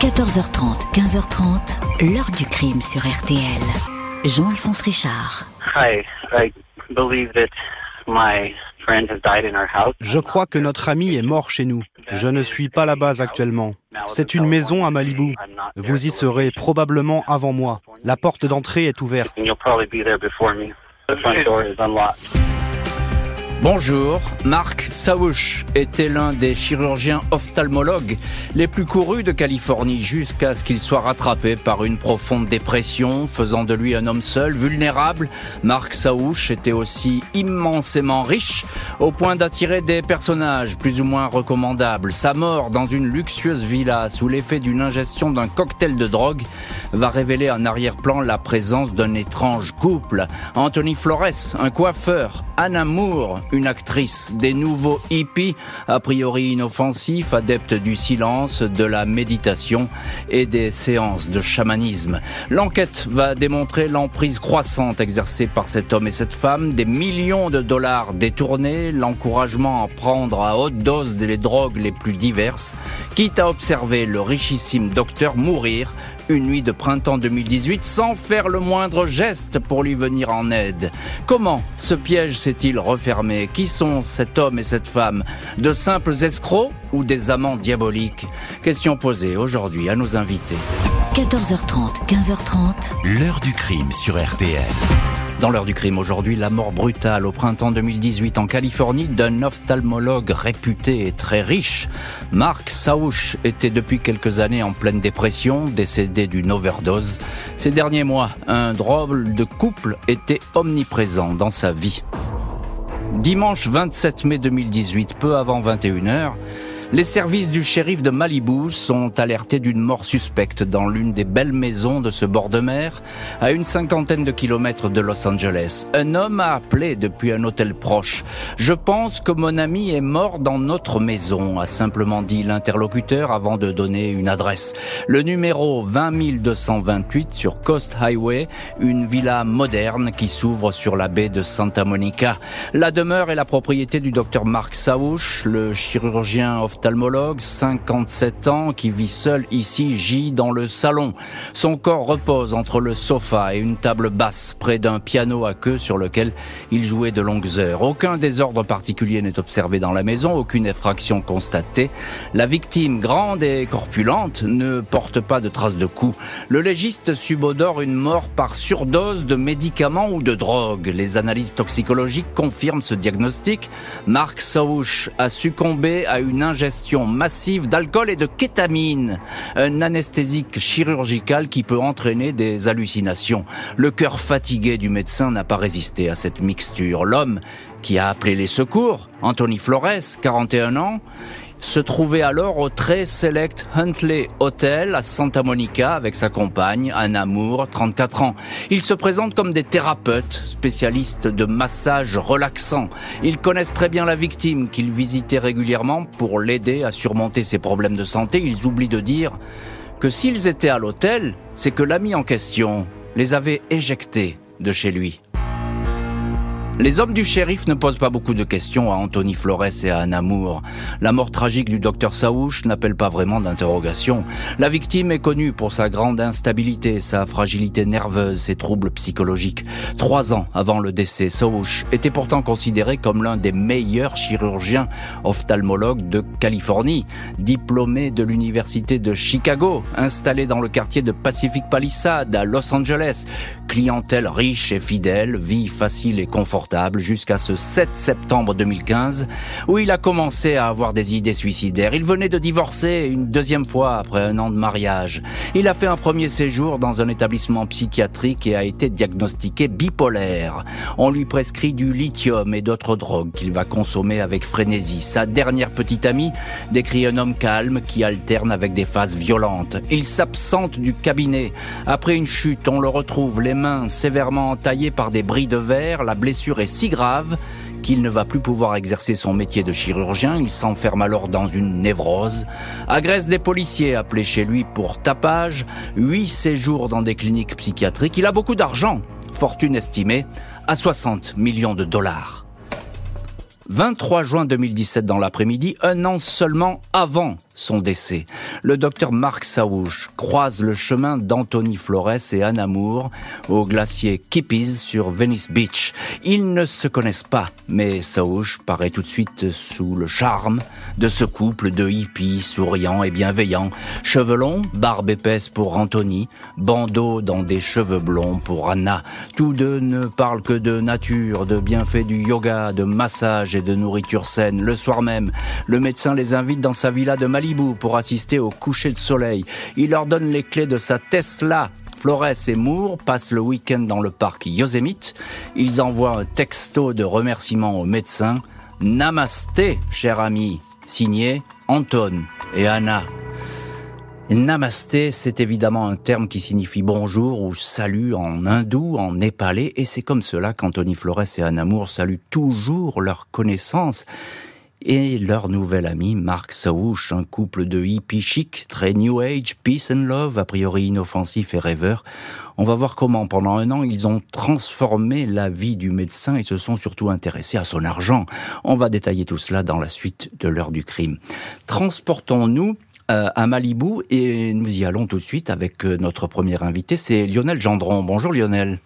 14h30, 15h30, l'heure du crime sur RTL. Jean-Alphonse Richard. Hi, I believe that my friend has died in our house. Je crois que notre ami est mort chez nous. Je ne suis pas là-bas actuellement. C'est une maison à Malibu. Vous y serez probablement avant moi. La porte d'entrée est ouverte. Bonjour, Mark Sauch était l'un des chirurgiens ophtalmologues les plus courus de Californie jusqu'à ce qu'il soit rattrapé par une profonde dépression, faisant de lui un homme seul, vulnérable. Mark Sauch était aussi immensément riche, au point d'attirer des personnages plus ou moins recommandables. Sa mort dans une luxueuse villa sous l'effet d'une ingestion d'un cocktail de drogue va révéler en arrière-plan la présence d'un étrange couple. Anthony Flores, un coiffeur, Anna Moore, une actrice, des nouveaux hippies, a priori inoffensifs, adeptes du silence, de la méditation et des séances de chamanisme. L'enquête va démontrer l'emprise croissante exercée par cet homme et cette femme, des millions de dollars détournés, l'encouragement à prendre à haute dose les drogues les plus diverses, quitte à observer le richissime docteur mourir une nuit de printemps 2018 sans faire le moindre geste pour lui venir en aide. Comment ce piège s'est-il refermé? Qui sont cet homme et cette femme? De simples escrocs ou des amants diaboliques? Question posée aujourd'hui à nos invités. 14h30, 15h30, L'heure du crime sur RTL. Dans l'heure du crime aujourd'hui, la mort brutale au printemps 2018 en Californie d'un ophtalmologue réputé et très riche. Mark Sauch était depuis quelques années en pleine dépression, décédé d'une overdose. Ces derniers mois, un drôle de couple était omniprésent dans sa vie. Dimanche 27 mai 2018, peu avant 21h, les services du shérif de Malibu sont alertés d'une mort suspecte dans l'une des belles maisons de ce bord de mer, à une cinquantaine de kilomètres de Los Angeles. Un homme a appelé depuis un hôtel proche. Je pense que mon ami est mort dans notre maison, a simplement dit l'interlocuteur avant de donner une adresse. Le numéro 20228 sur Coast Highway, une villa moderne qui s'ouvre sur la baie de Santa Monica. La demeure est la propriété du docteur Mark Sauch, le chirurgien 57 ans, qui vit seul ici, gît dans le salon. Son corps repose entre le sofa et une table basse, près d'un piano à queue sur lequel il jouait de longues heures. Aucun désordre particulier n'est observé dans la maison, aucune effraction constatée. La victime, grande et corpulente, ne porte pas de traces de coups. Le légiste subodore une mort par surdose de médicaments ou de drogue. Les analyses toxicologiques confirment ce diagnostic. Mark Sauch a succombé à une ingestion massive d'alcool et de kétamine, un anesthésique chirurgical qui peut entraîner des hallucinations. Le cœur fatigué du médecin n'a pas résisté à cette mixture. L'homme qui a appelé les secours, Anthony Flores, 41 ans, se trouvait alors au très select Huntley Hotel à Santa Monica avec sa compagne, Anna Moore, 34 ans. Ils se présentent comme des thérapeutes, spécialistes de massage relaxant. Ils connaissent très bien la victime qu'ils visitaient régulièrement pour l'aider à surmonter ses problèmes de santé. Ils oublient de dire que s'ils étaient à l'hôtel, c'est que l'ami en question les avait éjectés de chez lui. Les hommes du shérif ne posent pas beaucoup de questions à Anthony Flores et à Anna Moore. La mort tragique du docteur Saouch n'appelle pas vraiment d'interrogation. La victime est connue pour sa grande instabilité, sa fragilité nerveuse, ses troubles psychologiques. Trois ans avant le décès, Saouch était pourtant considéré comme l'un des meilleurs chirurgiens ophtalmologues de Californie. Diplômé de l'université de Chicago, installé dans le quartier de Pacific Palisade à Los Angeles. Clientèle riche et fidèle, vie facile et confortable jusqu'à ce 7 septembre 2015 où il a commencé à avoir des idées suicidaires. Il venait de divorcer une deuxième fois après un an de mariage. Il a fait un premier séjour dans un établissement psychiatrique et a été diagnostiqué bipolaire. On lui prescrit du lithium et d'autres drogues qu'il va consommer avec frénésie. Sa dernière petite amie décrit un homme calme qui alterne avec des phases violentes. Il s'absente du cabinet. Après une chute, on le retrouve les mains sévèrement entaillées par des bris de verre. La blessure si grave qu'il ne va plus pouvoir exercer son métier de chirurgien. Il s'enferme alors dans une névrose, agresse des policiers appelés chez lui pour tapage, huit séjours dans des cliniques psychiatriques. Il a beaucoup d'argent, fortune estimée à 60 millions de dollars. 23 juin 2017 dans l'après-midi, un an seulement avant son décès. Le docteur Marc Saouche croise le chemin d'Anthony Flores et Anna Moore au glacier Kippies sur Venice Beach. Ils ne se connaissent pas, mais Saouche paraît tout de suite sous le charme de ce couple de hippies souriants et bienveillants. Cheveux longs, barbe épaisse pour Anthony, bandeau dans des cheveux blonds pour Anna. Tous deux ne parlent que de nature, de bienfaits du yoga, de massage et de nourriture saine. Le soir même, le médecin les invite dans sa villa de Pour assister au coucher de soleil. Il leur donne les clés de sa Tesla Flores et Moore passent le week-end dans le parc Yosemite. Ils envoient un texto de remerciement au médecin. Namasté, cher ami, signé Anton et Anna. Namasté, c'est évidemment un terme qui signifie bonjour ou salut en hindou, en népalais, et c'est comme cela qu'Anthony Flores et Anna Moore saluent toujours leur connaissance et leur nouvel ami Mark Saouche, un couple de hippies chic, très new age, peace and love, a priori inoffensif et rêveur. On va voir comment, pendant un an, ils ont transformé la vie du médecin et se sont surtout intéressés à son argent. On va détailler tout cela dans la suite de l'heure du crime. Transportons-nous euh, à Malibu et nous y allons tout de suite avec euh, notre premier invité, c'est Lionel Gendron. Bonjour Lionel.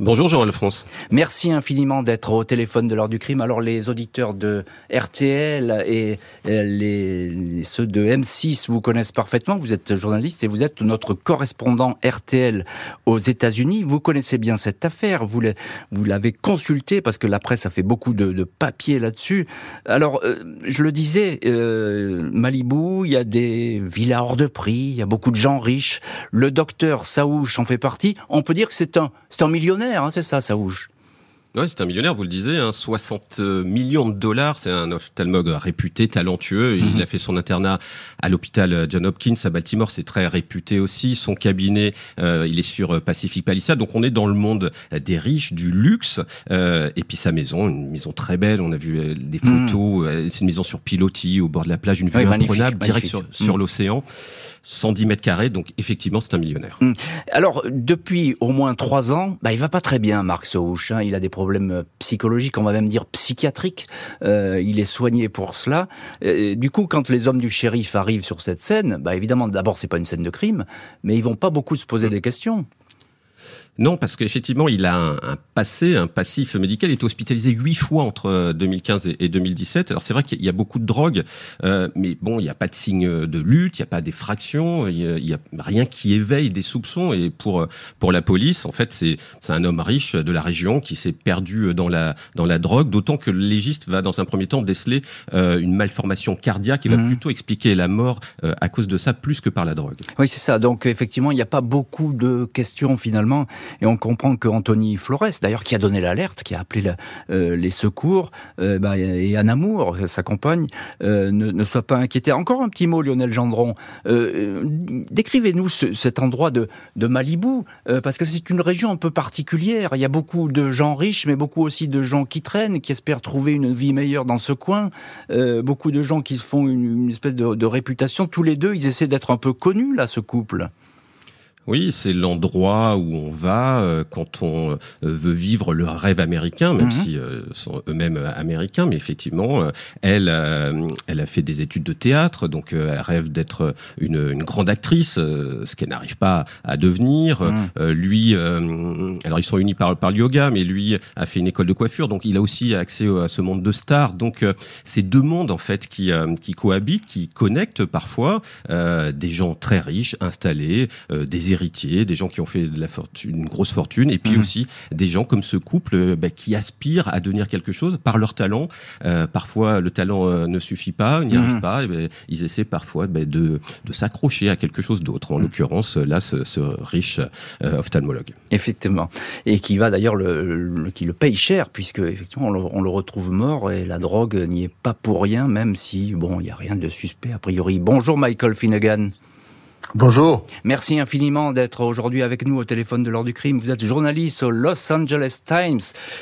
Bonjour Jean-Alphonse. Merci infiniment d'être au téléphone de l'heure du crime. Alors les auditeurs de RTL et les, ceux de M6 vous connaissent parfaitement. Vous êtes journaliste et vous êtes notre correspondant RTL aux États-Unis. Vous connaissez bien cette affaire. Vous l'avez consulté parce que la presse a fait beaucoup de, de papiers là-dessus. Alors euh, je le disais, euh, Malibu, il y a des villas hors de prix, il y a beaucoup de gens riches. Le docteur Saouch en fait partie. On peut dire que c'est un millionnaire Hein, c'est ça, Saouche. Oui, c'est un millionnaire, vous le disiez, hein, 60 euh, millions de dollars. C'est un ophtalmologue réputé, talentueux. Il mhm. a fait son internat à l'hôpital euh, John Hopkins à Baltimore. C'est très réputé aussi. Son cabinet, euh, il est sur Pacific Palisades. Donc on est dans le monde des riches, du luxe. et puis sa maison, une maison très belle. On a vu des mhm. photos. C'est une maison sur pilotis au bord de la plage, une vue imprenable, direct sur, sur mhm. l'océan. 110 mètres carrés, donc effectivement c'est un millionnaire. Hum. Alors depuis au moins trois ans, bah, il va pas très bien Marc Souch, hein. il a des problèmes euh, psychologiques, on va même dire psychiatriques, euh, il est soigné pour cela. du coup quand les hommes du shérif arrivent sur cette scène, bah, évidemment d'abord c'est pas une scène de crime, mais ils vont pas beaucoup se poser hum. des questions. Non, parce qu'effectivement, il a un, passé, un passif médical. Il est hospitalisé huit fois entre 2015 euh, et, 2017. Alors c'est vrai qu'il y a beaucoup de drogue, euh, mais bon, il n'y a pas de signe de lutte, il n'y a pas d'effraction, il n'y a, rien qui éveille des soupçons. Et pour pour la police, en fait, c'est c'est un homme riche de la région qui s'est perdu dans la dans la drogue. D'autant que le légiste va dans un premier temps déceler euh, une malformation cardiaque qui va mmh. plutôt expliquer la mort à cause de ça plus que par la drogue. Oui, c'est ça. Donc effectivement, il n'y a pas beaucoup de questions finalement. Et on comprend que Anthony Flores, d'ailleurs qui a donné l'alerte, qui a appelé euh, les secours, euh, bah, et Anne Amour, sa compagne, euh, ne, soit pas inquiété. Encore un petit mot, Lionel Gendron. Décrivez-nous cet endroit de, Malibu, parce que c'est une région un peu particulière. Il y a beaucoup de gens riches, mais beaucoup aussi de gens qui traînent, qui espèrent trouver une vie meilleure dans ce coin. beaucoup de gens qui se font une, espèce de réputation. Tous les deux, ils essaient d'être un peu connus, là, ce couple. Oui, c'est l'endroit où on va euh, quand on euh, veut vivre le rêve américain, même mhm. si euh, sont eux-mêmes américains. Mais effectivement, elle, elle a fait des études de théâtre, donc elle rêve d'être une, une, grande actrice, ce qu'elle n'arrive pas à devenir. Mhm. lui, alors ils sont unis par, par le yoga, mais lui a fait une école de coiffure, donc il a aussi accès à ce monde de stars. Donc c'est deux mondes en fait qui, qui cohabitent, qui connectent parfois des gens très riches, installés, des héritiers, des gens qui ont fait de la fortune, une grosse fortune, et puis mhm. aussi des gens comme ce couple euh, bah, qui aspirent à devenir quelque chose par leur talent. Euh, parfois, le talent euh, ne suffit pas, n'y arrive mhm. pas, et ben, ils essaient parfois bah, de, de s'accrocher à quelque chose d'autre. En mhm. l'occurrence, là, ce, ce riche ophtalmologue. Effectivement, et qui va d'ailleurs le, qui le paye cher, puisque effectivement on le, on le retrouve mort et la drogue n'y est pas pour rien, même si bon, il y a rien de suspect a priori. Bonjour Michael Finnegan. Bonjour. Merci infiniment d'être aujourd'hui avec nous au téléphone de l'heure du crime. Vous êtes journaliste au Los Angeles Times,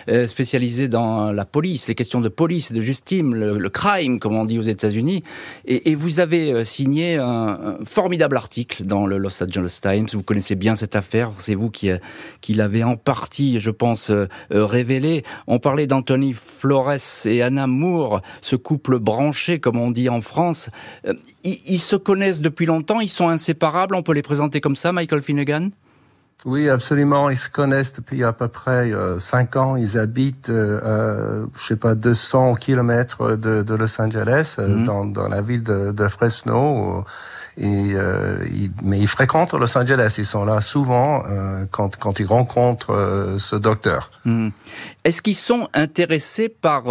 euh, spécialisé dans la police, les questions de police et de justice, le, crime, comme on dit aux États-Unis. Et, vous avez euh, signé un, formidable article dans le Los Angeles Times. Vous connaissez bien cette affaire. C'est vous qui, euh, l'avez en partie, je pense, révélé. On parlait d'Anthony Flores et Anna Moore, ce couple branché, comme on dit en France. Ils, ils se connaissent depuis longtemps. Ils sont inséparables on peut les présenter comme ça, Michael Finnegan? Oui, absolument. Ils se connaissent depuis à peu près euh, cinq ans. Ils habitent, euh, je sais pas, 200 kilomètres de, de Los Angeles, euh, mhm. dans, dans, la ville de, de Fresno. Et, euh, mais ils fréquentent Los Angeles. Ils sont là souvent quand, quand ils rencontrent ce docteur. Mhm. Est-ce qu'ils sont intéressés par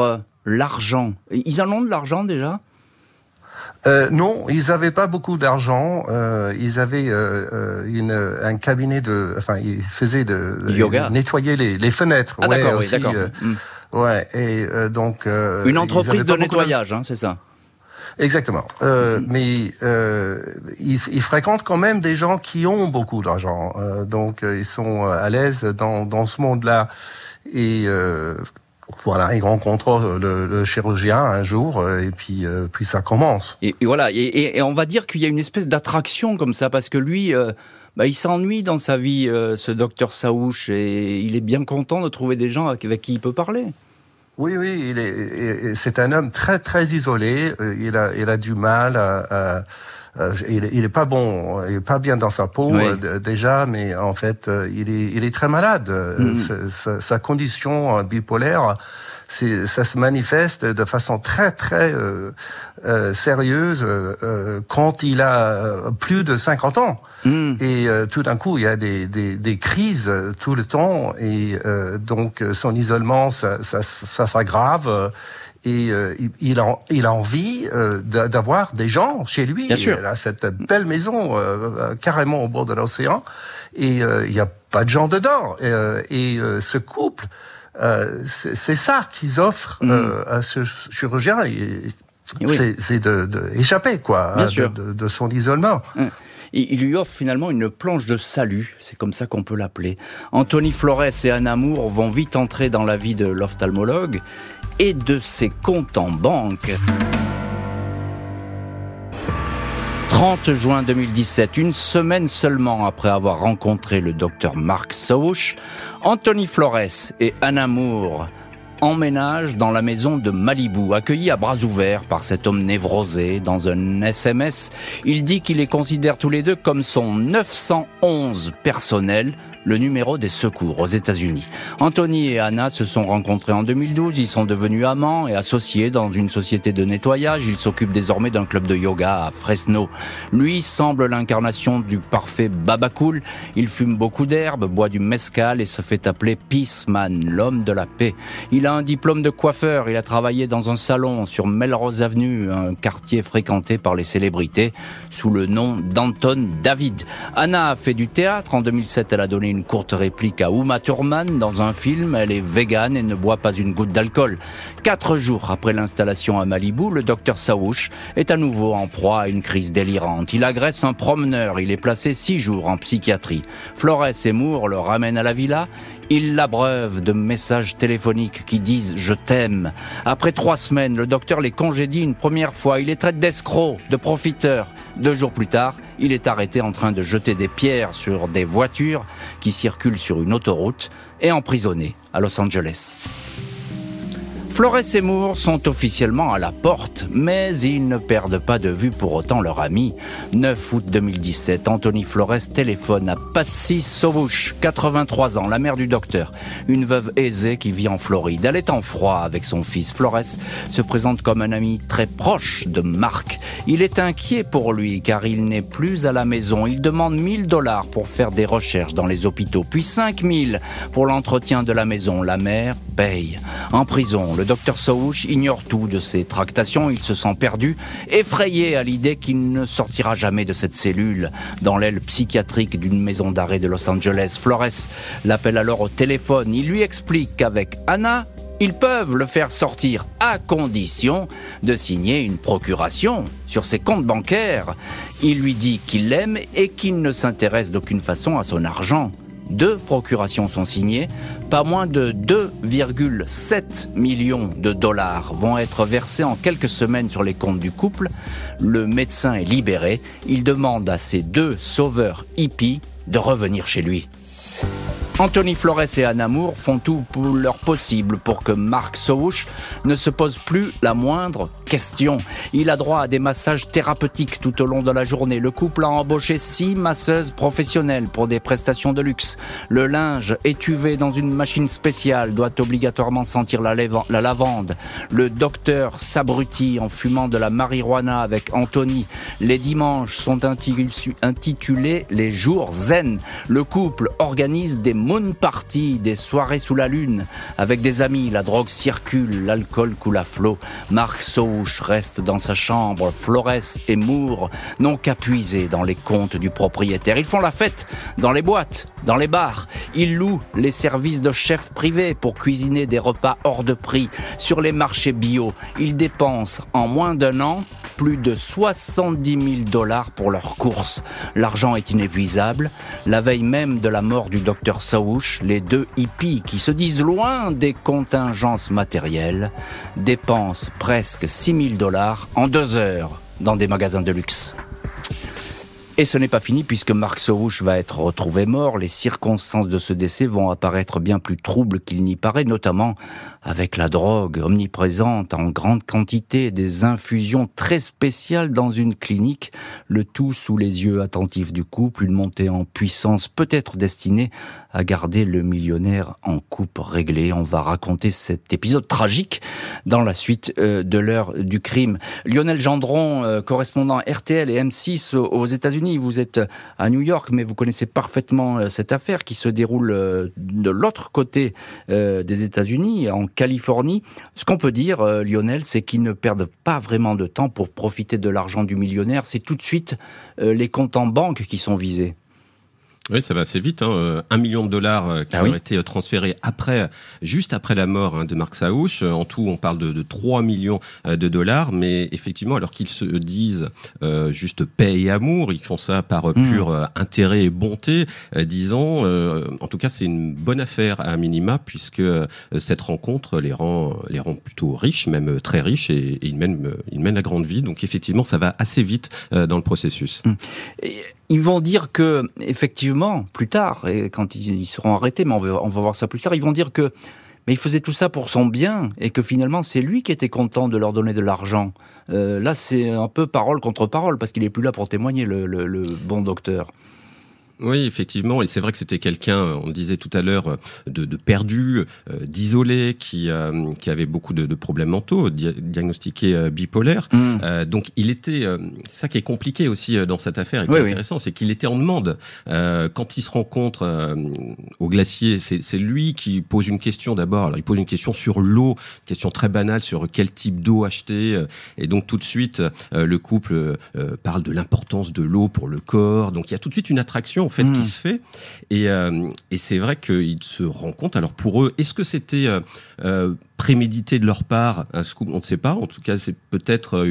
l'argent? Ils en ont de l'argent déjà? Euh, non, ils n'avaient pas beaucoup d'argent. Euh, ils avaient euh, euh une, un cabinet de, enfin, ils faisaient de yoga, nettoyer les, les fenêtres. Ah, d'accord, oui, d'accord. Euh, mm. Ouais, et donc une entreprise de nettoyage, hein, c'est ça. Exactement. Euh, mm-hmm. Mais euh, ils, ils, fréquentent quand même des gens qui ont beaucoup d'argent. Euh, donc ils sont à l'aise dans, dans ce monde-là. Et voilà, il rencontre le, le, chirurgien un jour euh, et puis euh, puis ça commence. Et, voilà, et, et, on va dire qu'il y a une espèce d'attraction comme ça parce que lui, euh, bah, il s'ennuie dans sa vie, ce docteur Saouche, et il est bien content de trouver des gens avec, qui il peut parler. Oui, oui, il est, c'est un homme très très isolé. Il a il a du mal à euh, il, il, est pas bon, il est pas bien dans sa peau euh, déjà, mais en fait, euh, il est, il est très malade. Mm. Sa, sa, condition bipolaire, ça se manifeste de façon très très euh, sérieuse quand il a plus de 50 ans. Mm. Et tout d'un coup, il y a des, des, des crises tout le temps, et donc son isolement, ça, ça, ça s'aggrave et euh, il, a, il a envie euh, d'avoir des gens chez lui. Bien sûr. Il a cette belle maison euh, carrément au bord de l'océan et il n'y a pas de gens dedans. Et, ce couple, c'est ça qu'ils offrent mm. à ce chirurgien. C'est de, de, quoi, de, de, son isolement. Mm il lui offre finalement une planche de salut, c'est comme ça qu'on peut l'appeler. Anthony Flores et Anna Moore vont vite entrer dans la vie de l'ophtalmologue et de ses comptes en banque. 30 juin 2017, une semaine seulement après avoir rencontré le docteur Mark Sauch, Anthony Flores et Anna Moore emménage dans la maison de Malibu, accueilli à bras ouverts par cet homme névrosé dans un SMS. Il dit qu'il les considère tous les deux comme son 911 personnel, le numéro des secours aux États-Unis. Anthony et Anna se sont rencontrés en 2012, ils sont devenus amants et associés dans une société de nettoyage, ils s'occupent désormais d'un club de yoga à Fresno. Lui semble l'incarnation du parfait babacool, il fume beaucoup d'herbes, boit du mescal et se fait appeler Peaceman, l'homme de la paix. Il a un diplôme de coiffeur, il a travaillé dans un salon sur Melrose Avenue, un quartier fréquenté par les célébrités, sous le nom d'Anton David. Anna a fait du théâtre, en 2007 elle a donné une courte réplique à Uma Thurman dans un film. Elle est végane et ne boit pas une goutte d'alcool. Quatre jours après l'installation à Malibu, le docteur Saouch est à nouveau en proie à une crise délirante. Il agresse un promeneur. Il est placé six jours en psychiatrie. Flores et Moore le ramènent à la villa. Ils l'abreuvent de messages téléphoniques qui disent je t'aime. Après trois semaines, le docteur les congédie une première fois. Il les traite d'escrocs, de profiteurs. Deux jours plus tard, il est arrêté en train de jeter des pierres sur des voitures qui circulent sur une autoroute et emprisonné à Los Angeles. Flores et Moore sont officiellement à la porte, mais ils ne perdent pas de vue pour autant leur ami. 9 août 2017, Anthony Flores téléphone à Patsy Sauvouche, 83 ans, la mère du docteur, une veuve aisée qui vit en Floride. Elle est en froid avec son fils. Flores se présente comme un ami très proche de Marc. Il est inquiet pour lui car il n'est plus à la maison. Il demande 1000 dollars pour faire des recherches dans les hôpitaux, puis 5000 pour l'entretien de la maison. La mère En prison, le docteur Saouch ignore tout de ces tractations, il se sent perdu, effrayé à l'idée qu'il ne sortira jamais de cette cellule dans l'aile psychiatrique d'une maison d'arrêt de Los Angeles. Flores l'appelle alors au téléphone, il lui explique qu'avec Anna, Ils peuvent le faire sortir à condition de signer une procuration sur ses comptes bancaires. Il lui dit qu'il l'aime et qu'il ne s'intéresse d'aucune façon à son argent. Deux procurations sont signées. Pas moins de 2,7 millions de dollars vont être versés en quelques semaines sur les comptes du couple. Le médecin est libéré. Il demande à ses deux sauveurs hippies de revenir chez lui. Anthony Flores et Anna Moore font tout pour leur possible pour que Mark Souch ne se pose plus la moindre question. Il a droit à des massages thérapeutiques tout au long de la journée. Le couple a embauché six masseuses professionnelles pour des prestations de luxe. Le linge étuvé dans une machine spéciale doit obligatoirement sentir la, la lavande. Le docteur s'abrutit en fumant de la marijuana avec Anthony. Les dimanches sont intitulés les jours zen. Le couple organise des moon party, des soirées sous la lune. Avec des amis, la drogue circule, l'alcool coule à flot. Marc Sauche reste dans sa chambre. Flores et Moore n'ont qu'à puiser dans les comptes du propriétaire. Ils font la fête dans les boîtes, dans les bars. Ils louent les services de chefs privés pour cuisiner des repas hors de prix sur les marchés bio. Ils dépensent en moins d'un an plus de 70 000 dollars pour leurs courses. L'argent est inépuisable. La veille même de la mort du docteur Saouch, les deux hippies qui se disent loin des contingences matérielles dépensent presque 6 000 dollars en deux heures dans des magasins de luxe. Et ce n'est pas fini puisque Marc Sorouche va être retrouvé mort. Les circonstances de ce décès vont apparaître bien plus troubles qu'il n'y paraît, notamment avec la drogue omniprésente en grande quantité, des infusions très spéciales dans une clinique, le tout sous les yeux attentifs du couple, une montée en puissance peut-être destinée à garder le millionnaire en coupe réglée. On va raconter cet épisode tragique dans la suite euh, de l'heure du crime. Lionel Gendron, euh, correspondant RTL et M6 aux États-Unis, vous êtes à New York, mais vous connaissez parfaitement euh, cette affaire qui se déroule de l'autre côté des États-Unis, en Californie. Ce qu'on peut dire, euh, Lionel, c'est qu'ils ne perdent pas vraiment de temps pour profiter de l'argent du millionnaire. C'est tout de suite euh, les comptes en banque qui sont visés. Oui, ça va assez vite. Hein. Euh, un million de dollars euh, qui ah ont été euh, transférés après, juste après la mort hein, de Marc Saouch. En tout, on parle de, de 3 millions de dollars. Mais effectivement, alors qu'ils se disent juste paix et amour, ils font ça par mmh. pur intérêt et bonté, disons. en tout cas, c'est une bonne affaire à minima puisque cette rencontre les rend, les rend plutôt riches, même très riches, et, et ils, mènent, ils mènent la grande vie. Donc effectivement, ça va assez vite dans le processus. Mmh. Ils vont dire que, effectivement, plus tard, et quand ils seront arrêtés, mais on va, on va voir ça plus tard, ils vont dire que mais il faisait tout ça pour son bien et que finalement c'est lui qui était content de leur donner de l'argent. Euh, là, c'est un peu parole contre parole parce qu'il est plus là pour témoigner, le, le bon docteur. Oui, effectivement, et c'est vrai que c'était quelqu'un, on disait tout à l'heure, de, de perdu, euh, d'isolé, qui, euh, qui avait beaucoup de, de problèmes mentaux, diagnostiqué euh, bipolaire. Mmh. donc il était, ça qui est compliqué aussi dans cette affaire, et qui est intéressant, c'est qu'il était en demande. quand il se rencontre au glacier, c'est lui qui pose une question d'abord. Alors il pose une question sur l'eau, question très banale sur quel type d'eau acheter, et donc tout de suite le couple parle de l'importance de l'eau pour le corps. Donc il y a tout de suite une attraction en fait qui hmm. se fait. Et, euh, et c'est vrai qu'ils se rendent compte. Alors pour eux, est-ce que c'était euh, euh, prémédité de leur part un scoop On ne sait pas. En tout cas, c'est peut-être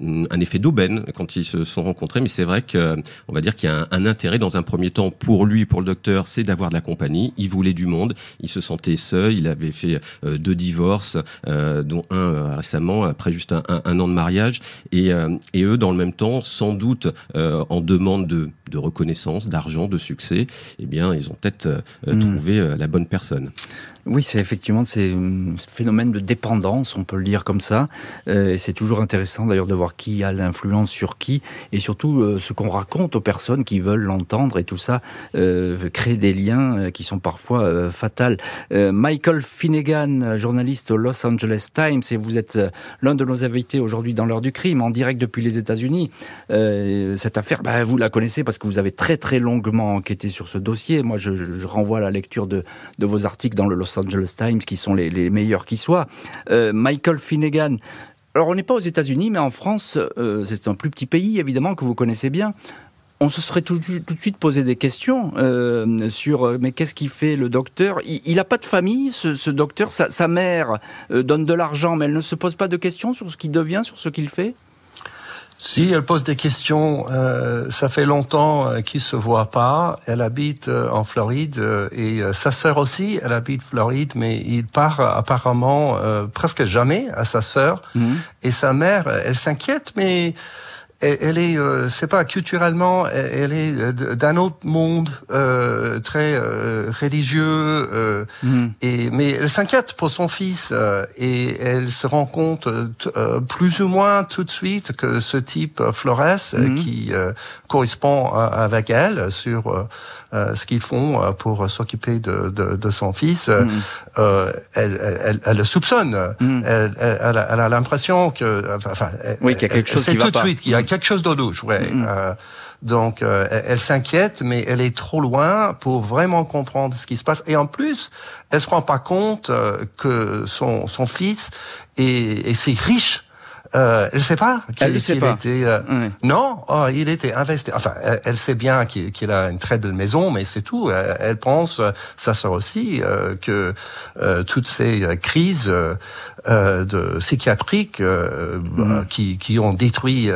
un effet d'aubaine quand ils se sont rencontrés. Mais c'est vrai que on va dire qu'il y a un, intérêt dans un premier temps pour lui, pour le docteur, c'est d'avoir de la compagnie. Il voulait du monde. Il se sentait seul. Il avait fait deux divorces, dont un récemment après juste un, un, an de mariage. Et, et eux, dans le même temps, sans doute en demande de, de reconnaissance, d'argent, de succès, eh bien, ils ont peut-être euh, hmm. trouvé euh, la bonne personne. Oui, c'est effectivement ce phénomène de dépendance, on peut le dire comme ça. Euh, c'est toujours intéressant d'ailleurs de voir qui a l'influence sur qui, et surtout euh, ce qu'on raconte aux personnes qui veulent l'entendre, et tout ça euh, crée des liens euh, qui sont parfois euh, fatals. Michael Finnegan, journaliste au Los Angeles Times, et vous êtes l'un de nos invités aujourd'hui dans l'heure du crime, en direct depuis les États-Unis. cette affaire, bah, vous la connaissez parce que vous avez très très longuement enquêté sur ce dossier. Moi, je, je renvoie à la lecture de, de vos articles dans le Los Angeles Times, qui sont les, meilleurs qui soient. Euh, Michael Finnegan. Alors, on n'est pas aux États-Unis, mais en France, euh, c'est un plus petit pays, évidemment, que vous connaissez bien. on se serait tout, de suite posé des questions euh, sur mais qu'est-ce qu'il fait le docteur? Il n'a pas de famille, ce, docteur? Sa, mère donne de l'argent, mais elle ne se pose pas de questions sur ce qu'il devient, sur ce qu'il fait? Si elle pose des questions, ça fait longtemps qu'ils se voient pas. Elle habite en Floride et sa sœur aussi, elle habite Floride, mais il part apparemment presque jamais à sa sœur. Mmh. Et sa mère, elle s'inquiète, mais elle, est, euh, c'est pas culturellement, elle, est euh, d'un autre monde euh, très euh, religieux, euh, mm. et mais elle s'inquiète pour son fils et elle se rend compte plus ou moins tout de suite que ce type Flores mm. qui correspond avec elle sur ce qu'ils font pour s'occuper de, de, de, son fils, mm. elle, elle, elle, le soupçonne. Elle, elle, a l'impression que, enfin, oui, qu'il y a quelque chose qui va tout de suite qu'il y a quelque chose de louche, ouais. Mm. Euh, donc, euh, elle, s'inquiète, mais elle est trop loin pour vraiment comprendre ce qui se passe. Et en plus, elle se rend pas compte euh, que son, son fils est, est si riche euh, elle sait pas qu'il qu était. Euh, non, oh, il était investi. Enfin, elle, sait bien qu'il a une très belle maison, mais c'est tout. Elle, pense, ça sort aussi, euh, que euh, toutes ces crises de psychiatriques mm. qui, qui ont détruit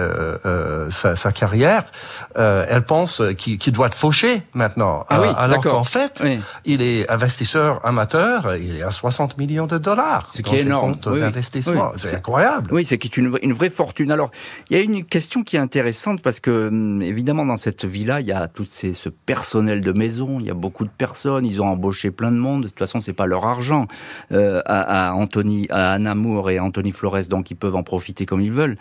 sa, sa, carrière, elle pense qu'il doit être fauché maintenant. Ah oui, alors qu'en fait, il est investisseur amateur. Il est à 60 millions de dollars. Ce qui est énorme. d'investissement. c'est incroyable. Oui, c'est une vraie fortune. Alors, il y a une question qui est intéressante parce que, hum, évidemment, dans cette villa, il y a tout ce personnel de maison, il y a beaucoup de personnes, ils ont embauché plein de monde. De toute façon, c'est pas leur argent euh, à, Anthony, à Anna Moore et Anthony Flores, donc ils peuvent en profiter comme ils veulent.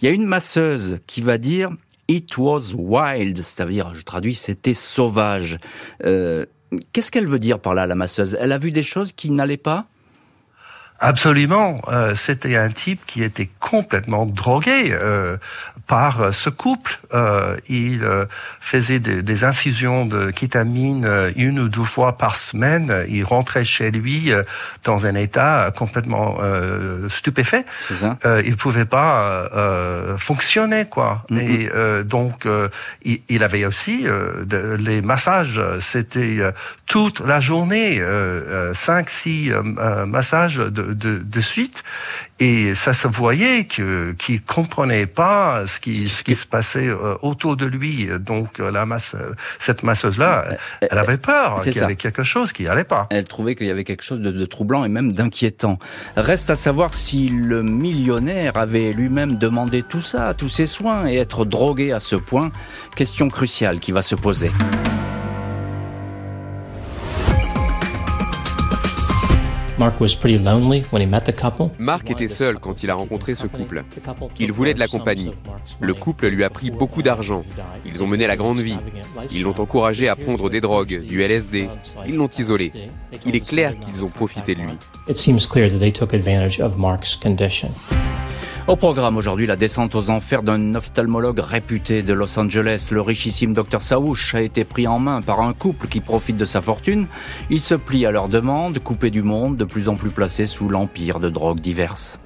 Il y a une masseuse qui va dire It was wild, c'est-à-dire, je traduis, c'était sauvage. Euh, qu'est-ce qu'elle veut dire par là, la masseuse? Elle a vu des choses qui n'allaient pas? Absolument. Euh, c'était un type qui était complètement drogué euh, par ce couple. Euh, il euh, faisait des, des, infusions de kétamine euh, une ou deux fois par semaine. Il rentrait chez lui dans un état complètement stupéfait. Ça. il pouvait pas fonctionner quoi. Mm-hmm. Et donc il, il, avait aussi de, les massages. C'était toute la journée, cinq six massages de de, de, suite et ça se voyait que qu'il comprenait pas ce qui ce qui se passait euh, autour de lui. Donc euh, la masse, cette masseuse là, elle avait peur qu'il y avait quelque chose qui allait pas. Elle trouvait qu'il y avait quelque chose de, de troublant et même d'inquiétant. Reste à savoir si le millionnaire avait lui-même demandé tout ça, tous ses soins et être drogué à ce point. Question cruciale qui va se poser. Mark était seul quand il a rencontré ce couple. Il voulait de la compagnie. Le couple lui a pris beaucoup d'argent. Ils ont mené la grande vie. Ils l'ont encouragé à prendre des drogues, du LSD. Ils l'ont isolé. Il est clair qu'ils ont profité de lui. Au programme aujourd'hui, la descente aux enfers d'un ophtalmologue réputé de Los Angeles. Le richissime Dr Saouch a été pris en main par un couple qui profite de sa fortune. Il se plie à leurs demandes, coupé du monde, de plus en plus placé sous l'empire de drogues diverses.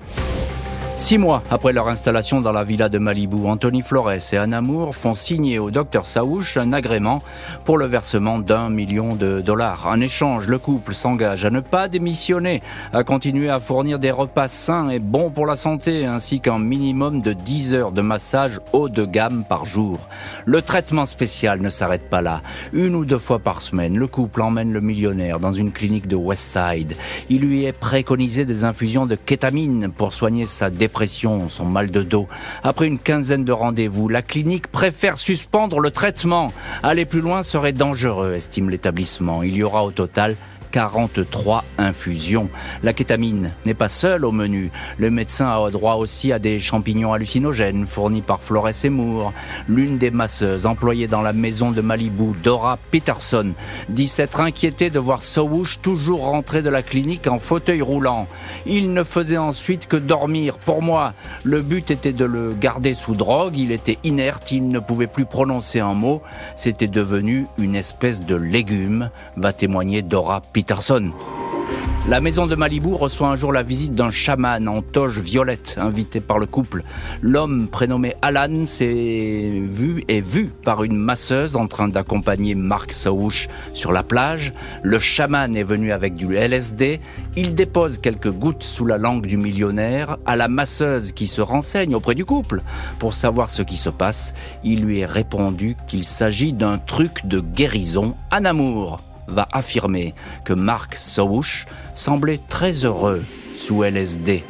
Six mois après leur installation dans la villa de Malibu, Anthony Flores et Anna Moore font signer au docteur Saouch un agrément pour le versement d'un million de dollars. En échange, le couple s'engage à ne pas démissionner, à continuer à fournir des repas sains et bons pour la santé, ainsi qu'un minimum de 10 heures de massage haut de gamme par jour. Le traitement spécial ne s'arrête pas là. Une ou deux fois par semaine, le couple emmène le millionnaire dans une clinique de Westside. Il lui est préconisé des infusions de kétamine pour soigner sa dépression dépression, son mal de dos. Après une quinzaine de rendez-vous, la clinique préfère suspendre le traitement. Aller plus loin serait dangereux, estime l'établissement. Il y aura au total 43 infusions. La kétamine n'est pas seule au menu. Le médecin a droit aussi à des champignons hallucinogènes fournis par Flores Moore. L'une des masseuses employées dans la maison de Malibu, Dora Peterson, dit s'être inquiétée de voir Sowush toujours rentrer de la clinique en fauteuil roulant. Il ne faisait ensuite que dormir. Pour moi, le but était de le garder sous drogue. Il était inerte, il ne pouvait plus prononcer un mot. C'était devenu une espèce de légume, va témoigner Dora Peterson. La maison de Malibu reçoit un jour la visite d'un chaman en toge violette, invité par le couple. L'homme prénommé Alan s'est vu et vu par une masseuse en train d'accompagner Mark Saouch sur la plage. Le chaman est venu avec du LSD. Il dépose quelques gouttes sous la langue du millionnaire à la masseuse qui se renseigne auprès du couple pour savoir ce qui se passe. Il lui est répondu qu'il s'agit d'un truc de guérison en amour va affirmer que Mark Sowush semblait très heureux sous LSD.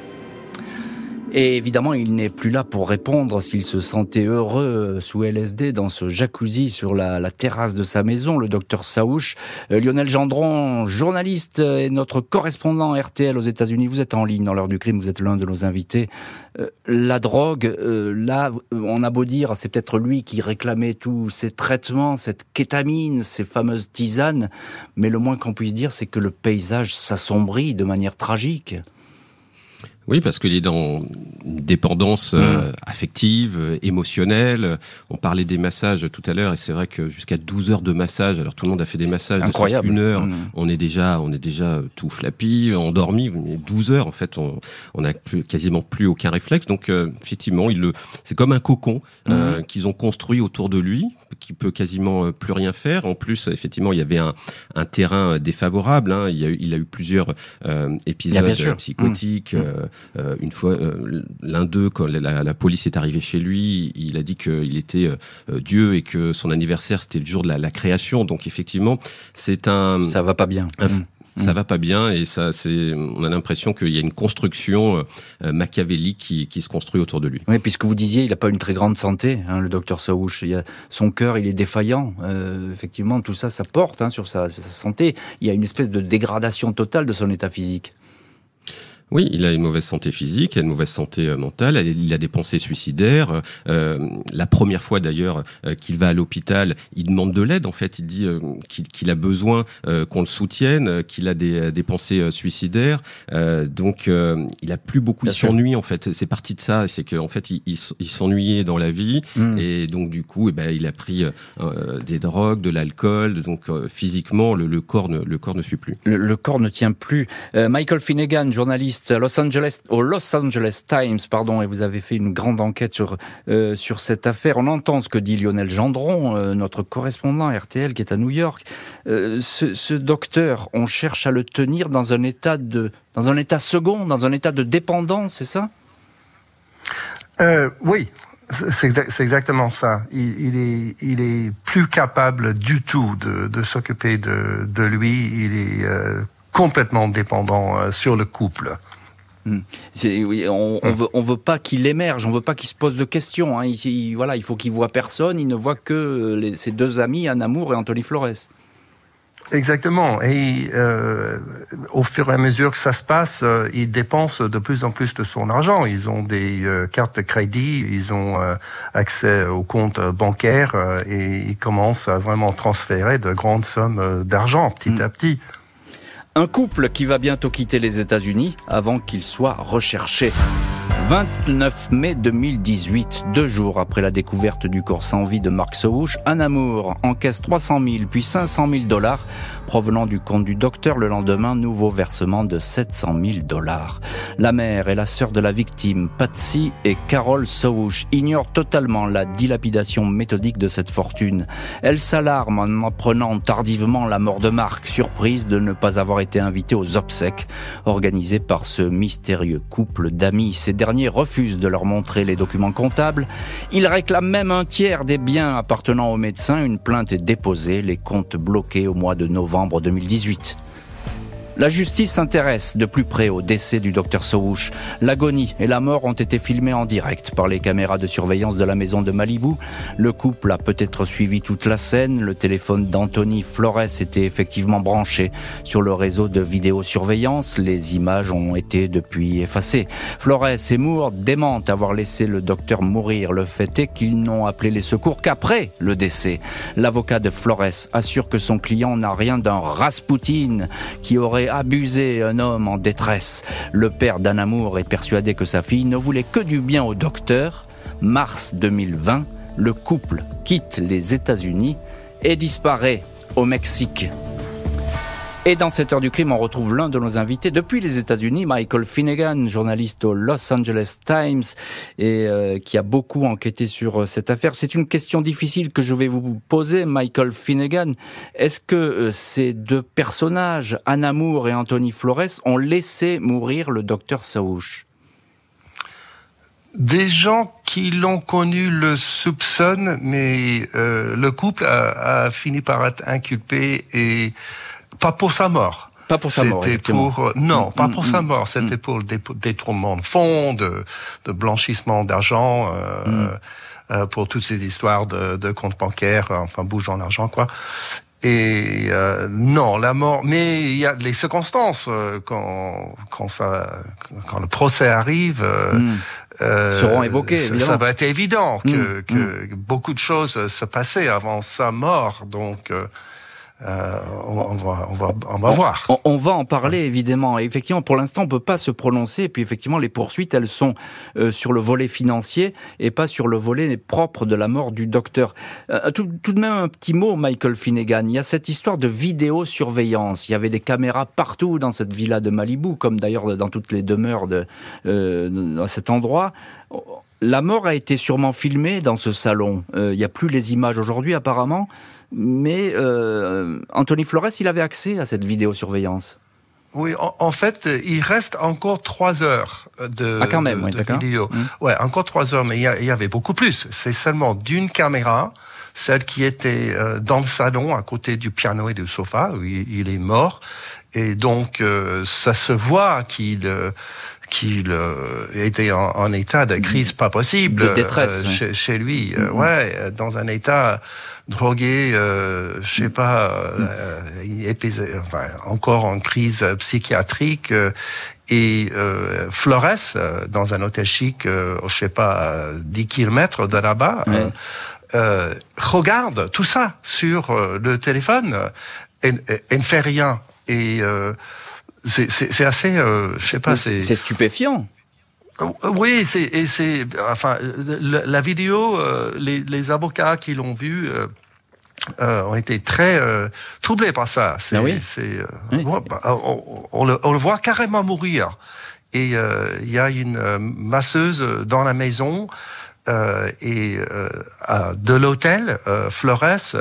Et évidemment, il n'est plus là pour répondre s'il se sentait heureux sous LSD dans ce jacuzzi sur la, terrasse de sa maison, le docteur Saouch. Euh, Lionel Gendron, journaliste et notre correspondant RTL aux États-Unis, vous êtes en ligne dans l'heure du crime, vous êtes l'un de nos invités. Euh, la drogue, euh, là, on a beau dire, c'est peut-être lui qui réclamait tous ces traitements, cette kétamine, ces fameuses tisanes, mais le moins qu'on puisse dire, c'est que le paysage s'assombrit de manière tragique. Oui, parce qu'il est dans une dépendance euh, mmh. affective, euh, émotionnelle. On parlait des massages tout à l'heure, et c'est vrai que jusqu'à 12 heures de massage, alors tout le monde a fait des massages Incroyable. de une heure, mmh. on est déjà, on est déjà tout flappy, endormi. 12 heures, en fait, on, on a plus, quasiment plus aucun réflexe. Donc, euh, effectivement, il le, c'est comme un cocon mmh. qu'ils ont construit autour de lui, qui peut quasiment plus rien faire. En plus, effectivement, il y avait un, un terrain défavorable. Hein. Il, y a eu, il a eu plusieurs épisodes psychotiques. Euh, une fois, euh, l'un d'eux, quand la, police est arrivée chez lui, il a dit qu'il était euh, Dieu et que son anniversaire c'était le jour de la, création. Donc effectivement, c'est un. Ça va pas bien. Ça va pas bien et ça c'est on a l'impression qu'il y a une construction machiavélique qui, qui, se construit autour de lui. Oui, puisque vous disiez il n'a pas une très grande santé, hein, le docteur Saouch. Il a, son cœur il est défaillant. effectivement, tout ça ça porte hein, sur sa, sa, santé. Il y a une espèce de dégradation totale de son état physique. Oui, il a une mauvaise santé physique, il a une mauvaise santé euh, mentale, il a des pensées suicidaires. Euh, la première fois d'ailleurs euh, qu'il va à l'hôpital, il demande de l'aide. En fait, il dit qu'il a besoin qu'on le soutienne, qu'il a des, des, pensées suicidaires. donc, il a plus beaucoup. de s'ennuie en fait. C'est parti de ça. C'est qu'en fait, il, il, s'ennuyait dans la vie hmm. et donc du coup, eh ben, il a pris des drogues, de l'alcool. Donc, physiquement, le, le, corps ne, le corps ne suit plus. Le, le corps ne tient plus. Michael Finnegan, journaliste Los Angeles, au Los Angeles Times, pardon, et vous avez fait une grande enquête sur, euh, sur cette affaire. On entend ce que dit Lionel Gendron, euh, notre correspondant RTL qui est à New York. Euh, ce, docteur, on cherche à le tenir dans un état de, dans un état second, dans un état de dépendance, c'est ça? Oui, c'est exactement ça. Il, il, est, il est plus capable du tout de, de s'occuper de, de lui. Il est complètement dépendant euh, sur le couple. Hmm. Oui, on, on, veut, on veut pas qu'il émerge, on veut pas qu'il se pose de questions. Hein. Il, voilà, il faut qu'il voit personne. Il ne voit que les, ses deux amis, Anne Amour et Anthony Flores. Exactement. Et euh, au fur et à mesure que ça se passe, euh, ils dépensent de plus en plus de son argent. Ils ont des euh, cartes de crédit, ils ont euh, accès aux comptes bancaires et ils commencent à vraiment transférer de grandes sommes d'argent petit hmm. à petit. Un couple qui va bientôt quitter les États-Unis avant qu'il soit recherché. 29 mai 2018, deux jours après la découverte du corps sans vie de Mark Sowush, un amour encaisse 300 000 puis 500 000 dollars provenant du compte du docteur. Le lendemain, nouveau versement de 700 000 dollars. La mère et la sœur de la victime, Patsy et Carol Sowush, ignorent totalement la dilapidation méthodique de cette fortune. Elles s'alarment en apprenant tardivement la mort de Mark, surprise de ne pas avoir été invitée aux obsèques organisées par ce mystérieux couple d'amis. Ces derniers refuse de leur montrer les documents comptables. Ils réclament même un tiers des biens appartenant au médecin. Une plainte est déposée, les comptes bloqués au mois de novembre 2018. La justice s'intéresse de plus près au décès du docteur Sowush. L'agonie et la mort ont été filmées en direct par les caméras de surveillance de la maison de Malibu. Le couple a peut-être suivi toute la scène. Le téléphone d'Anthony Flores était effectivement branché sur le réseau de vidéosurveillance. Les images ont été depuis effacées. Flores et Moore démentent avoir laissé le docteur mourir. Le fait est qu'ils n'ont appelé les secours qu'après le décès. L'avocat de Flores assure que son client n'a rien d'un Rasputin qui aurait abusé un homme en détresse. Le père d'Anamour est persuadé que sa fille ne voulait que du bien au docteur. Mars 2020, le couple quitte les États-Unis et disparaît au Mexique. Et dans cette heure du crime, on retrouve l'un de nos invités depuis les États-Unis, Michael Finnegan, journaliste au Los Angeles Times et euh, qui a beaucoup enquêté sur euh, cette affaire. C'est une question difficile que je vais vous poser, Michael Finnegan. Est-ce que euh, ces deux personnages, Anna Moore et Anthony Flores, ont laissé mourir le docteur Saouche? Des gens qui l'ont connu le soupçonnent, mais le couple a, a, fini par être inculpé et pas pour sa mort. Pas pour sa mort, pour euh, non, mm, pas pour mm, sa mm, mort. C'était pour le détournement de fonds, de, de blanchissement d'argent, euh, euh, pour toutes ces histoires de, de comptes bancaires, enfin bougeant l'argent quoi. Et euh, non, la mort. Mais il y a les circonstances euh, quand quand ça quand le procès arrive. Euh, seront évoquées. Ça, va être évident que, que beaucoup de choses se passaient avant sa mort. Donc euh, on, va, on, va, on va voir. On, va en parler évidemment. Et effectivement, pour l'instant, on peut pas se prononcer. Et puis effectivement, les poursuites, elles sont euh, sur le volet financier et pas sur le volet propre de la mort du docteur. Euh, tout, tout, de même, un petit mot, Michael Finnegan. Il y a cette histoire de vidéosurveillance. Il y avait des caméras partout dans cette villa de Malibu, comme d'ailleurs dans toutes les demeures de dans cet endroit. La mort a été sûrement filmée dans ce salon. Il n'y a plus les images aujourd'hui, apparemment mais euh, Anthony Flores, il avait accès à cette vidéosurveillance. Oui, en, fait, il reste encore trois heures de, ah, quand même, vidéo. Mmh. Ouais, encore trois heures, mais il y, avait beaucoup plus. C'est seulement d'une caméra, celle qui était euh, dans le salon à côté du piano et du sofa, où il, est mort. Et donc, euh, ça se voit qu'il qu'il était en, état de crise pas possible. De détresse. chez, chez, lui, mmh. ouais, dans un état drogué, euh, je sais pas, euh, enfin, encore en crise psychiatrique. Euh, et euh, Flores, euh, dans un hôtel chic, euh, je sais pas, 10 kilomètres de là-bas, regarde tout ça sur le téléphone et, et, ne fait rien. Et c'est assez, je sais pas, c'est stupéfiant. Oui, c'est c'est enfin la, vidéo, les, les, avocats qui l'ont vue euh, ont été très euh, troublés par ça. C'est, ah oui. c'est, bah, on, le, on, le, voit carrément mourir. Et il y a une masseuse dans la maison euh, et euh, de l'hôtel, euh, Flores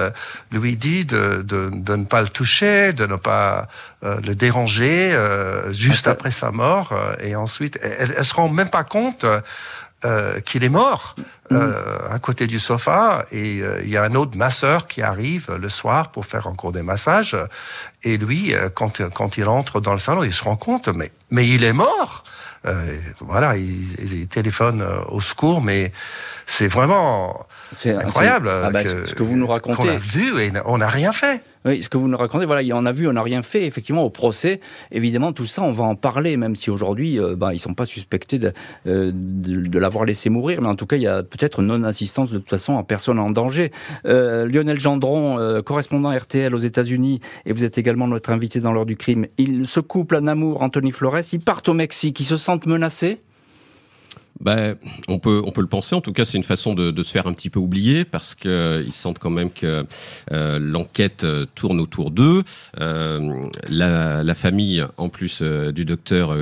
lui dit de, de, de, ne pas le toucher, de ne pas le déranger juste ah, après sa mort. et ensuite, elle, elle se rend même pas compte qu'il est mort mm. à côté du sofa. Et il y a un autre masseur qui arrive le soir pour faire encore des massages. Et lui, quand, quand il entre dans le salon, il se rend compte, mais, mais il est mort. Euh, voilà, ils, ils téléphonent euh, au secours, mais c'est vraiment incroyable. Ah bah, ce que vous nous racontez. On a vu et on n'a rien fait. Oui, ce que vous nous racontez, voilà, on a vu, on n'a rien fait. Effectivement, au procès, évidemment, tout ça, on va en parler, même si aujourd'hui, euh, bah, ils sont pas suspectés de, euh, de, l'avoir laissé mourir, mais en tout cas, il y a peut-être non-assistance de toute façon en personne en danger. Euh, Lionel Gendron, correspondant RTL aux États-Unis, et vous êtes également notre invité dans l'heure du crime. Il se couple à Namour, Anthony Flores, ils partent au Mexique, ils se sentent menacés ben, on peut on peut le penser. En tout cas, c'est une façon de, de, se faire un petit peu oublier parce que euh, ils sentent quand même que euh, l'enquête euh, tourne autour d'eux. Euh, la, la, famille, en plus du docteur,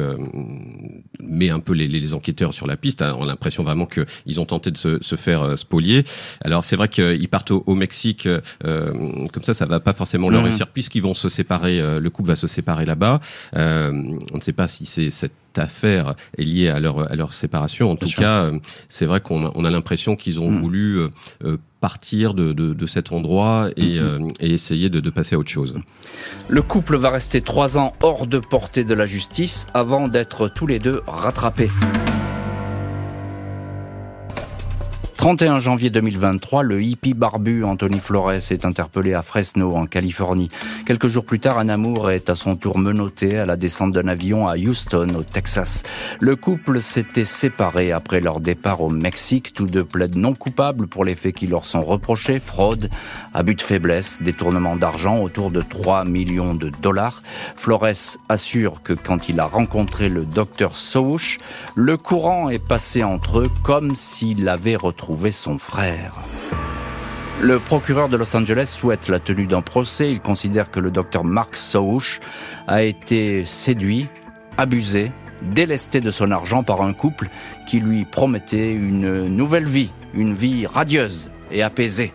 met un peu les, les, enquêteurs sur la piste. On a l'impression vraiment qu'ils ont tenté de se, se faire spolier. Alors c'est vrai qu'ils partent au, Mexique. comme ça, ça va pas forcément leur mmh. réussir puisqu'ils vont se séparer. le couple va se séparer là-bas. on ne sait pas si c'est cette affaire est liée à leur, à leur séparation. En tout cas, euh, c'est vrai qu'on a, on a l'impression qu'ils ont mm. voulu euh, euh, partir de, de, de, cet endroit et, et essayer de, de, passer à autre chose. Le couple va rester trois ans hors de portée de la justice avant d'être tous les deux rattrapés. 31 janvier 2023, le hippie barbu Anthony Flores est interpellé à Fresno, en Californie. Quelques jours plus tard, un amour est à son tour menotté à la descente d'un avion à Houston, au Texas. Le couple s'était séparé après leur départ au Mexique. Tous deux plaident non coupables pour les faits qui leur sont reprochés, fraude, abus de faiblesse, détournement d'argent autour de 3 millions de dollars. Flores assure que quand il a rencontré le docteur Souch, le courant est passé entre eux comme s'il avait retrouvé son frère. Le procureur de Los Angeles souhaite la tenue d'un procès. Il considère que le docteur Mark Sauch a été séduit, abusé, délesté de son argent par un couple qui lui promettait une nouvelle vie, une vie radieuse et apaisée.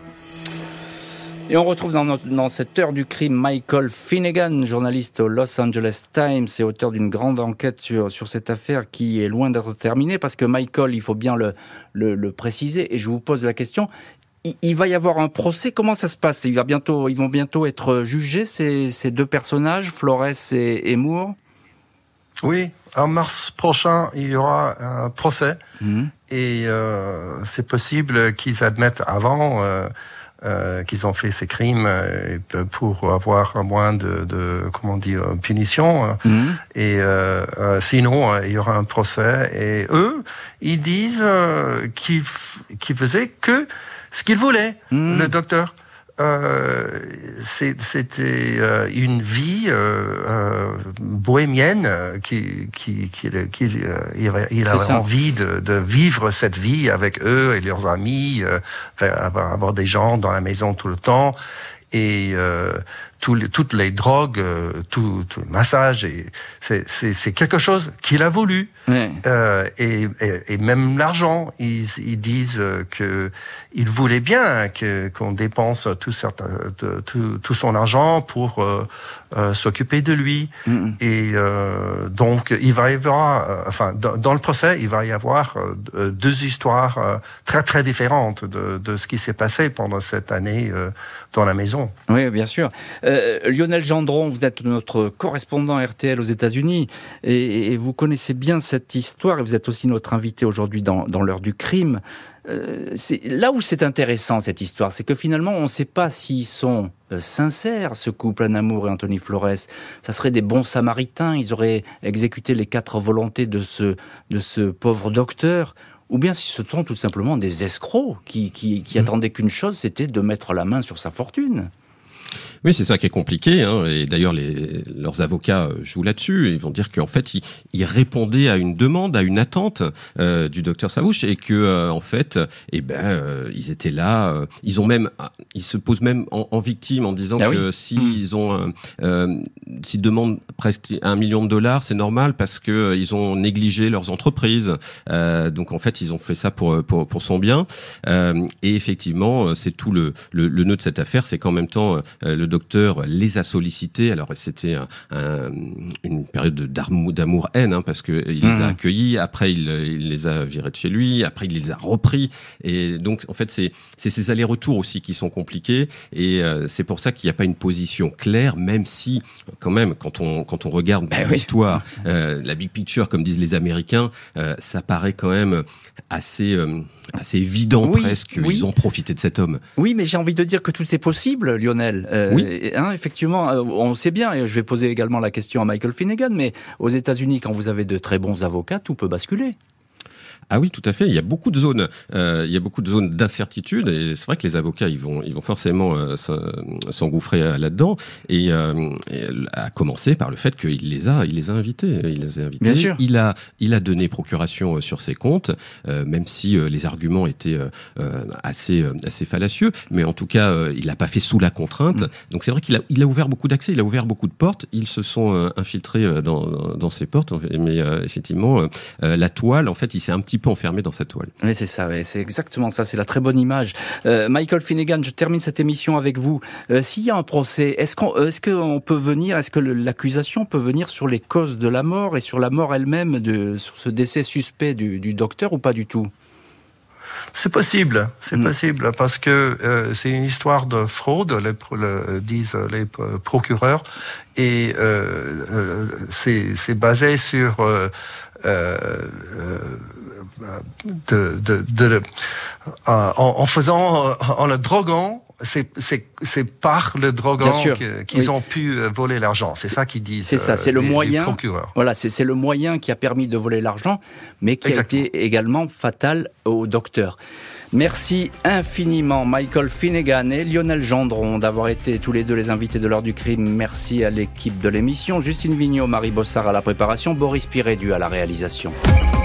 Et on retrouve dans, cette heure du crime Michael Finnegan, journaliste au Los Angeles Times et auteur d'une grande enquête sur, sur cette affaire qui est loin d'être terminée parce que Michael, il faut bien le, le, préciser, et je vous pose la question, il, va y avoir un procès. Comment ça se passe? Il va bientôt, Ils vont bientôt être jugés, ces, ces deux personnages, Flores et, Moore? Oui, en mars prochain, il y aura un procès. Mhm. Et euh, c'est possible qu'ils admettent avant. Euh, euh, qu'ils ont fait ces crimes euh, pour avoir moins de, de comment dire punition mhm. et euh, euh, sinon il y aura un procès et eux ils disent qu'ils qu'ils faisaient que ce qu'ils voulaient mhm. le docteur euh, c'était euh, une vie euh, euh bohémienne qui, qui, qui, qui il, avait envie de, de, vivre cette vie avec eux et leurs amis, avoir, avoir des gens dans la maison tout le temps. Et toutes les drogues, euh, tout, tout, le massage, et c'est quelque chose qu'il a voulu. Euh, et, et, même l'argent, ils, ils, disent que il voulait bien que qu'on dépense tout, certain, tout, tout, son argent pour euh, euh s'occuper de lui. Mm-hmm. Et euh, donc il va y avoir, euh, enfin dans, dans, le procès, il va y avoir deux histoires très très différentes de, de ce qui s'est passé pendant cette année dans la maison. Oui, bien sûr. Euh, Lionel Gendron, vous êtes notre correspondant RTL aux États-Unis et, vous connaissez bien cette histoire et vous êtes aussi notre invité aujourd'hui dans, l'heure du crime. Euh, c'est là où c'est intéressant cette histoire, c'est que finalement on ne sait pas s'ils sont euh, sincères, ce couple Anamour et Anthony Flores. Ça serait des bons samaritains, ils auraient exécuté les quatre volontés de ce, de ce pauvre docteur ou bien si ce sont tout simplement des escrocs qui, qui, qui mmh. attendaient qu'une chose, c'était de mettre la main sur sa fortune. Oui, c'est ça qui est compliqué. Hein, et d'ailleurs, leurs avocats euh, jouent là-dessus. Ils vont dire qu'en fait, ils, répondaient à une demande, à une attente euh, du docteur Savouche, et que euh, en fait, eh ben, ils étaient là. ils ont même, ils se posent même en, victime en disant ah que s'ils mmh. ont, s'ils demandent presque un million de dollars, c'est normal parce que ils ont négligé leurs entreprises. donc en fait, ils ont fait ça pour pour, pour son bien. et effectivement, c'est tout le, le, le, nœud de cette affaire, c'est qu'en même temps, le docteur les a sollicités. Alors c'était un, une période d'amour-haine hein, parce qu'il les a mmh. accueillis. Après, il, les a virés de chez lui. Après, il les a repris. Et donc, en fait, c'est ces allers-retours aussi qui sont compliqués. Et euh, c'est pour ça qu'il n'y a pas une position claire, même si, quand même, quand on quand on regarde ben l'histoire, euh, la big picture, comme disent les Américains, euh, ça paraît quand même assez assez évident presque qu'ils ont profité de cet homme. Oui, mais j'ai envie de dire que tout est possible, Lionel. Euh, oui. Hein, effectivement, euh, on sait bien, et je vais poser également la question à Michael Finnegan, mais aux États-Unis, quand vous avez de très bons avocats, tout peut basculer. Ah oui, tout à fait. Il y a beaucoup de zones, euh, il y a beaucoup de zones d'incertitude et c'est vrai que les avocats, ils vont, ils vont forcément euh, s'engouffrer euh, là-dedans et, euh, à commencer par le fait qu'il les a, il les a invités, il les a invités. Bien sûr. Il a, il a donné procuration sur ses comptes, même si les arguments étaient assez, assez fallacieux, mais en tout cas, il l'a pas fait sous la contrainte. Mm. Donc c'est vrai qu'il a, il a ouvert beaucoup d'accès, il a ouvert beaucoup de portes. Ils se sont infiltrés dans, dans ces portes, mais effectivement, la toile, en fait, il s'est un petit peu enfermé dans cette toile. Oui, c'est ça, c'est exactement ça, c'est la très bonne image. Euh, Michael Finnegan, je termine cette émission avec vous. Euh, s'il y a un procès, est-ce qu'on est qu'on peut venir, est-ce que l'accusation peut venir sur les causes de la mort et sur la mort elle-même, de, sur ce décès suspect du, docteur ou pas du tout? C'est possible, c'est mm. possible parce que euh, c'est une histoire de fraude, le, disent les procureurs, et c'est basé sur de, de, de, euh, en, faisant, euh, en le droguant, c'est par le droguant qu'ils ont pu euh, voler l'argent. C'est ça qu'ils disent. C'est ça, c'est le moyen. Voilà, c'est le moyen qui a permis de voler l'argent, mais qui a été également fatal au docteur. Merci infiniment Michael Finnegan et Lionel Gendron d'avoir été tous les deux les invités de l'heure du crime. Merci à l'équipe de l'émission, Justine Vignot, Marie Bossard à la préparation, Boris Pirédu à la réalisation.